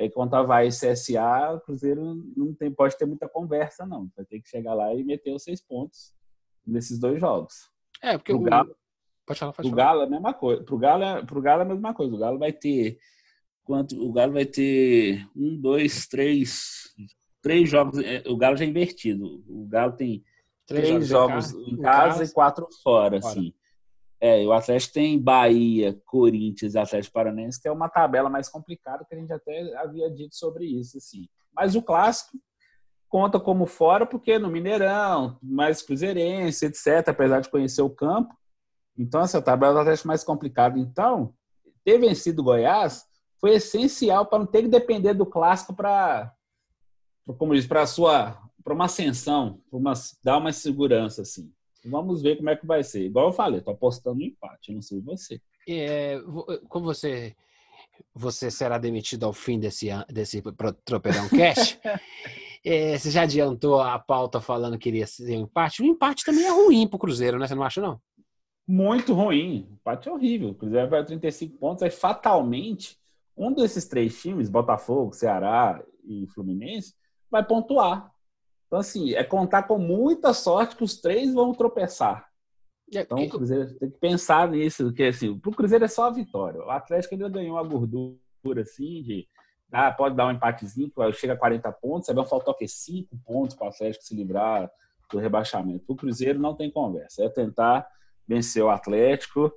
Aí contra e CSA, o Cruzeiro não tem, pode ter muita conversa, não. Vai ter que chegar lá e meter os seis pontos nesses dois jogos. É, porque o Galo. Pode falar, pode falar. Galo é a mesma coisa. Pro Galo, é, pro Galo é a mesma coisa. O Galo vai ter quanto o Galo vai ter um, dois, três, três jogos. É, o Galo já é invertido. O Galo tem três, três jogos, em, casa, e quatro fora, fora. assim. É, o Atlético tem Bahia, Corinthians, Atlético Paranense, que é uma tabela mais complicada, que a gente até havia dito sobre isso, assim. Mas o clássico conta como fora, porque no Mineirão, mais Cruzeirense, etc., apesar de conhecer o campo. Então, essa tabela do Atlético é mais complicada. Então, ter vencido o Goiás foi essencial para não ter que depender do clássico para, como diz, para sua, para uma ascensão, para uma, dar uma segurança assim. Vamos ver como é que vai ser. Igual eu falei, estou apostando no empate, não sei você. É, como você você será demitido ao fim desse, desse Tropeirão Cash. *laughs* é, você já adiantou a pauta falando que iria ser um empate. O empate também é ruim para o Cruzeiro, né? Você não acha, não? Muito ruim. O empate é horrível. O Cruzeiro vai 35 pontos. Aí, fatalmente, um desses três times, Botafogo, Ceará e Fluminense, vai pontuar. Então, assim, é contar com muita sorte que os três vão tropeçar. É, então, o Cruzeiro tem que pensar nisso, porque assim, pro Cruzeiro é só a vitória. O Atlético ainda ganhou a gordura, assim, de ah, pode dar um empatezinho, chega a 40 pontos, aí vai faltar o quê? 5 pontos para o Atlético se livrar do rebaixamento. O Cruzeiro não tem conversa, é tentar vencer o Atlético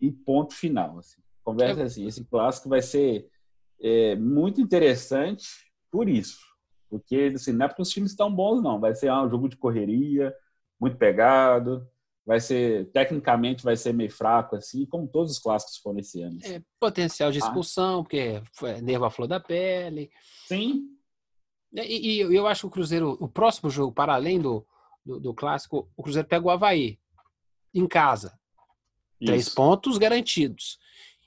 e ponto final. Assim. Conversa é. assim, esse clássico vai ser é, muito interessante por isso. Porque assim, não é porque os times estão bons, não. Vai ser um jogo de correria, muito pegado vai ser, tecnicamente, vai ser meio fraco, assim, como todos os clássicos foram esse ano. É, potencial de ah. expulsão, ah. porque foi nervo à flor da pele. Sim. E, e, eu acho que o Cruzeiro, o próximo jogo, para além do, do, do clássico, o Cruzeiro pega o Havaí em casa. Isso. Três pontos garantidos.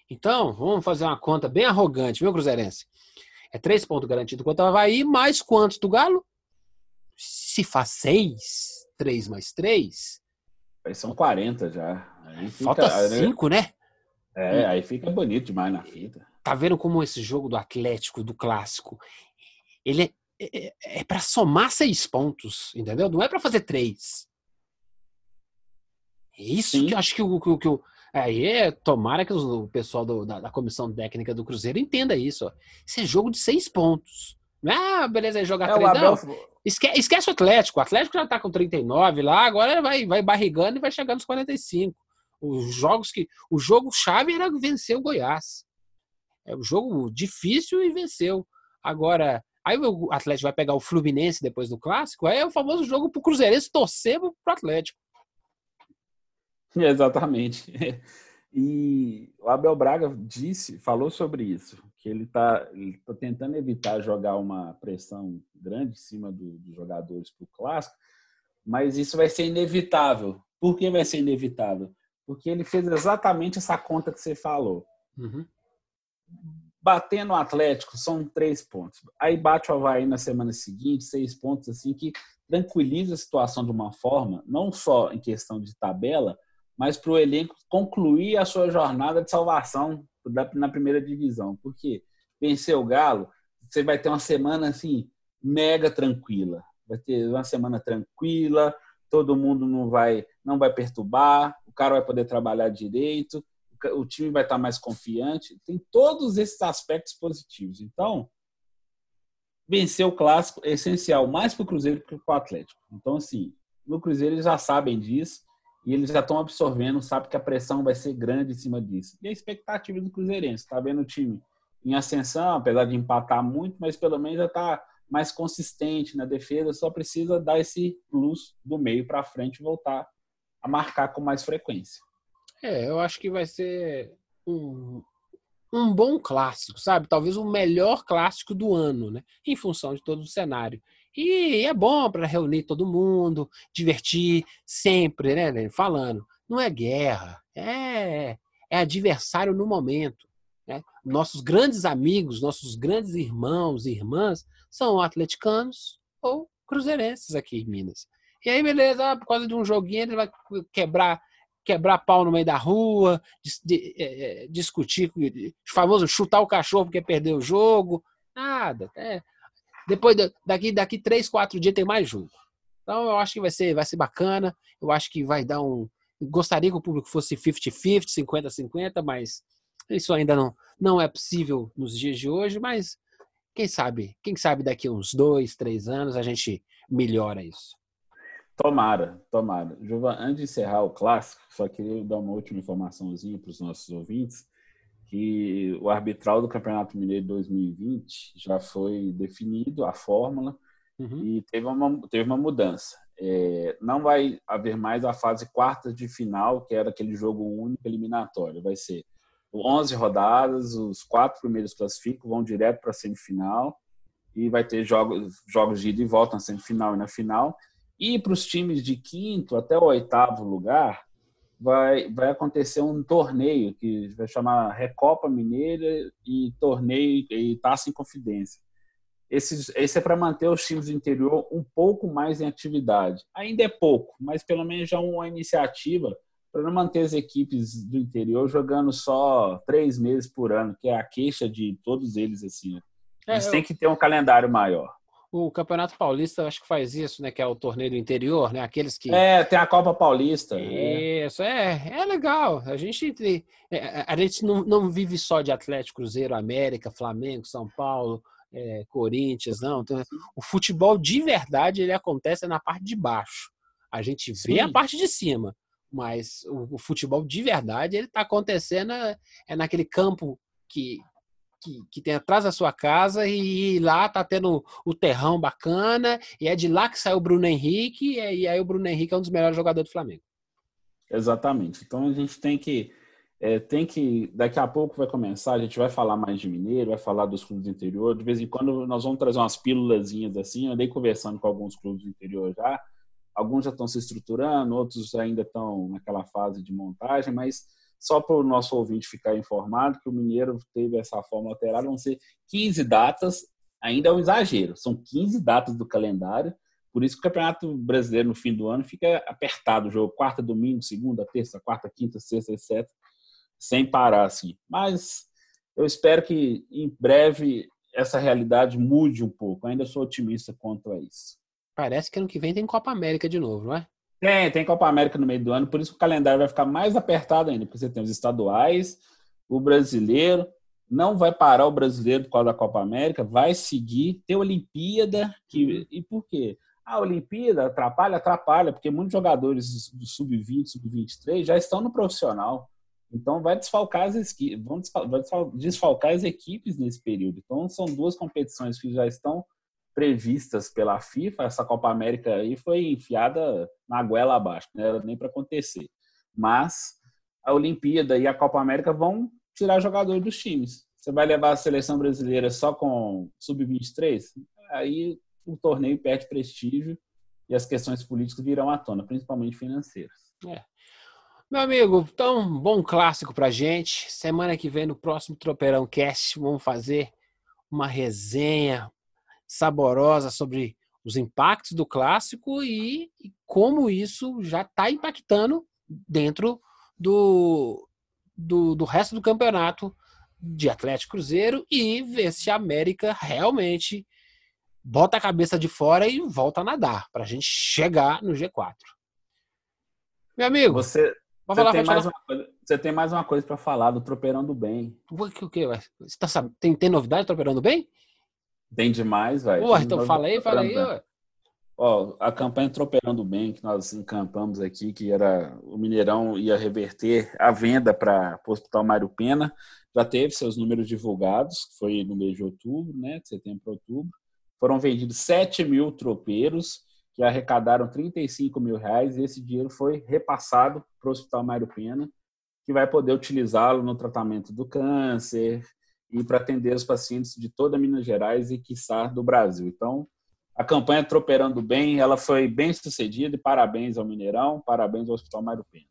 Então, vamos fazer uma conta bem arrogante, viu, Cruzeirense? É três pontos garantidos contra o Havaí, mais quantos do Galo? Se faz seis, três mais três, Aí são 40 já. Fica, Falta 5, né? É, aí fica bonito demais na fita. Tá vendo como esse jogo do Atlético, do clássico, ele é, é, é para somar seis pontos, entendeu? Não é para fazer três. É isso Sim. que eu acho que o. Que, que, aí é, tomara que o pessoal do, da, da, comissão técnica do Cruzeiro entenda isso. Ó. Esse é jogo de seis pontos. Ah, beleza, jogar é, três. Abel, não. Esquece, esquece o Atlético. O Atlético já está com 39 lá, agora vai, vai barrigando e vai chegar nos 45. Os jogos que. O jogo chave era vencer o Goiás. É o um jogo difícil e venceu. Agora, aí o Atlético vai pegar o Fluminense depois do clássico, aí é o famoso jogo pro Cruzeirense torcer pro Atlético. *laughs* Exatamente. E o Abel Braga disse, falou sobre isso, que ele está tá tentando evitar jogar uma pressão grande em cima do, dos jogadores para o clássico, mas isso vai ser inevitável. Por que vai ser inevitável? Porque ele fez exatamente essa conta que você falou. Uhum. Batendo o Atlético são três pontos. Aí bate o Havaí na semana seguinte, seis pontos, assim, que tranquiliza a situação de uma forma, não só em questão de tabela, mas para o elenco concluir a sua jornada de salvação na primeira divisão. Porque vencer o Galo, você vai ter uma semana assim mega tranquila. Vai ter uma semana tranquila, todo mundo não vai não vai perturbar, o cara vai poder trabalhar direito, o time vai estar mais confiante. Tem todos esses aspectos positivos. Então, vencer o clássico é essencial, mais para o Cruzeiro que para o Atlético. Então, assim, no Cruzeiro eles já sabem disso e eles já estão absorvendo, sabe que a pressão vai ser grande em cima disso. E a expectativa do Cruzeirense, está vendo o time em ascensão, apesar de empatar muito, mas pelo menos já está mais consistente na defesa, só precisa dar esse plus do meio para frente e voltar a marcar com mais frequência. É, eu acho que vai ser um, um bom clássico, sabe? Talvez o melhor clássico do ano, né? Em função de todo o cenário. E é bom para reunir todo mundo, divertir sempre, né? Falando, não é guerra, é, é adversário no momento. Né? Nossos grandes amigos, nossos grandes irmãos e irmãs são atleticanos ou cruzeirenses aqui em Minas. E aí, beleza, ah, por causa de um joguinho, ele vai quebrar quebrar pau no meio da rua, dis, de, é, discutir, famoso chutar o cachorro porque perdeu o jogo. Nada. É, depois, daqui, daqui três, quatro dias tem mais jogo. Então eu acho que vai ser, vai ser bacana. Eu acho que vai dar um. Gostaria que o público fosse 50-50, 50-50, mas isso ainda não, não é possível nos dias de hoje. Mas quem sabe, quem sabe daqui uns dois, três anos a gente melhora isso. Tomara, tomara. Juva, antes de encerrar o clássico, só queria dar uma última informaçãozinha para os nossos ouvintes que o arbitral do Campeonato Mineiro 2020 já foi definido, a fórmula, uhum. e teve uma, teve uma mudança. É, não vai haver mais a fase quarta de final, que era aquele jogo único eliminatório. Vai ser 11 rodadas, os quatro primeiros classificam, vão direto para a semifinal, e vai ter jogos, jogos de ida e volta na semifinal e na final. E para os times de quinto até o oitavo lugar, vai, vai acontecer um torneio que vai chamar Recopa Mineira e torneio e Taça em Confidência. Esse, esse é para manter os times do interior um pouco mais em atividade. Ainda é pouco, mas pelo menos já uma iniciativa para não manter as equipes do interior jogando só três meses por ano, que é a queixa de todos eles assim. Né? Eles é, têm que ter um calendário maior. O Campeonato Paulista acho que faz isso, né? Que é o torneio do interior, né? Aqueles que. É, tem a Copa Paulista. Isso, é, é legal. A gente, é, a gente não, não vive só de Atlético, Cruzeiro, América, Flamengo, São Paulo, é, Corinthians, não. Então, o futebol de verdade ele acontece na parte de baixo. A gente vê Sim. a parte de cima, mas o, o futebol de verdade ele está acontecendo é, é naquele campo que que, que tem atrás da sua casa e lá tá tendo o terrão bacana e é de lá que saiu o Bruno Henrique e aí o Bruno Henrique é um dos melhores jogadores do Flamengo. Exatamente. Então a gente tem que é, tem que daqui a pouco vai começar, a gente vai falar mais de Mineiro, vai falar dos clubes do interior. De vez em quando nós vamos trazer umas pílulazinhas assim. Eu andei conversando com alguns clubes do interior já. Alguns já estão se estruturando, outros ainda estão naquela fase de montagem, mas só para o nosso ouvinte ficar informado que o Mineiro teve essa forma alterada, vão ser 15 datas, ainda é um exagero, são 15 datas do calendário, por isso que o Campeonato Brasileiro no fim do ano fica apertado, o jogo quarta, domingo, segunda, terça, quarta, quinta, sexta, etc, sem parar assim. Mas eu espero que em breve essa realidade mude um pouco, ainda sou otimista quanto a isso. Parece que ano que vem tem Copa América de novo, não é? Tem, tem Copa América no meio do ano, por isso que o calendário vai ficar mais apertado ainda, porque você tem os estaduais, o brasileiro, não vai parar o brasileiro por causa da Copa América, vai seguir, tem Olimpíada, que, e por quê? A Olimpíada atrapalha, atrapalha, porque muitos jogadores do sub-20, sub-23 já estão no profissional. Então vai desfalcar as vão desfalcar as equipes nesse período. Então são duas competições que já estão previstas pela FIFA, essa Copa América aí foi enfiada na goela abaixo, não era nem para acontecer. Mas a Olimpíada e a Copa América vão tirar jogadores dos times. Você vai levar a seleção brasileira só com sub-23? Aí o torneio perde prestígio e as questões políticas virão à tona, principalmente financeiras. É. Meu amigo, então, bom clássico pra gente. Semana que vem, no próximo Tropeirão Cast, vamos fazer uma resenha saborosa sobre os impactos do clássico e, e como isso já está impactando dentro do, do, do, resto do campeonato de Atlético Cruzeiro e ver se a América realmente bota a cabeça de fora e volta a nadar para a gente chegar no G4. Meu amigo, você, você, falar, tem, mais coisa, você tem mais uma coisa para falar do Tropeirão do Bem. O que? O que? Você tá, tem, tem novidade do do Bem? Demais, velho. Pô, então fala aí, fala aí. Ó, a campanha Tropeirando Bem, que nós encampamos aqui, que era o Mineirão ia reverter a venda para o Hospital Mário Pena, já teve seus números divulgados, foi no mês de outubro, né, de setembro para outubro. Foram vendidos 7 mil tropeiros, que arrecadaram 35 mil reais, e esse dinheiro foi repassado para o Hospital Mário Pena, que vai poder utilizá-lo no tratamento do câncer, e para atender os pacientes de toda Minas Gerais e, quiçá, do Brasil. Então, a campanha Tropeirando Bem, ela foi bem sucedida e parabéns ao Mineirão, parabéns ao Hospital Mário Pena.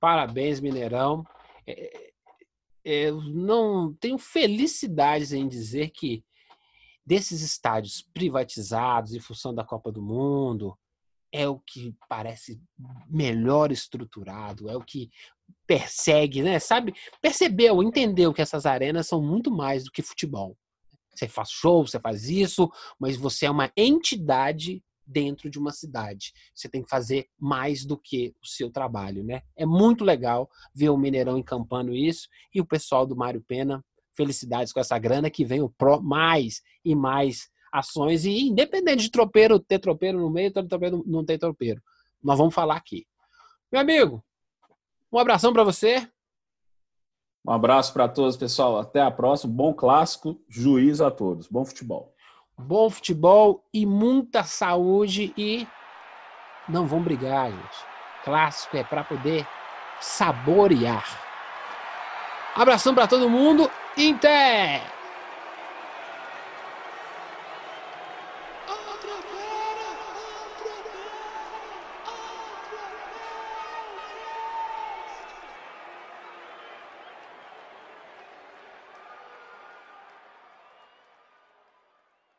Parabéns, Mineirão. É, é, eu não tenho felicidades em dizer que desses estádios privatizados em função da Copa do Mundo, é o que parece melhor estruturado, é o que persegue, né? Sabe? Percebeu, entendeu que essas arenas são muito mais do que futebol. Você faz show, você faz isso, mas você é uma entidade dentro de uma cidade. Você tem que fazer mais do que o seu trabalho, né? É muito legal ver o Mineirão encampando isso e o pessoal do Mário Pena, felicidades com essa grana que vem o pro mais e mais ações e independente de tropeiro ter tropeiro no meio, ter tropeiro não ter tropeiro. Nós vamos falar aqui. Meu amigo, um abração para você. Um abraço para todos, pessoal. Até a próxima. Bom clássico, juízo a todos. Bom futebol. Bom futebol e muita saúde e não vão brigar, gente. Clássico é para poder saborear. Abração para todo mundo. Inter!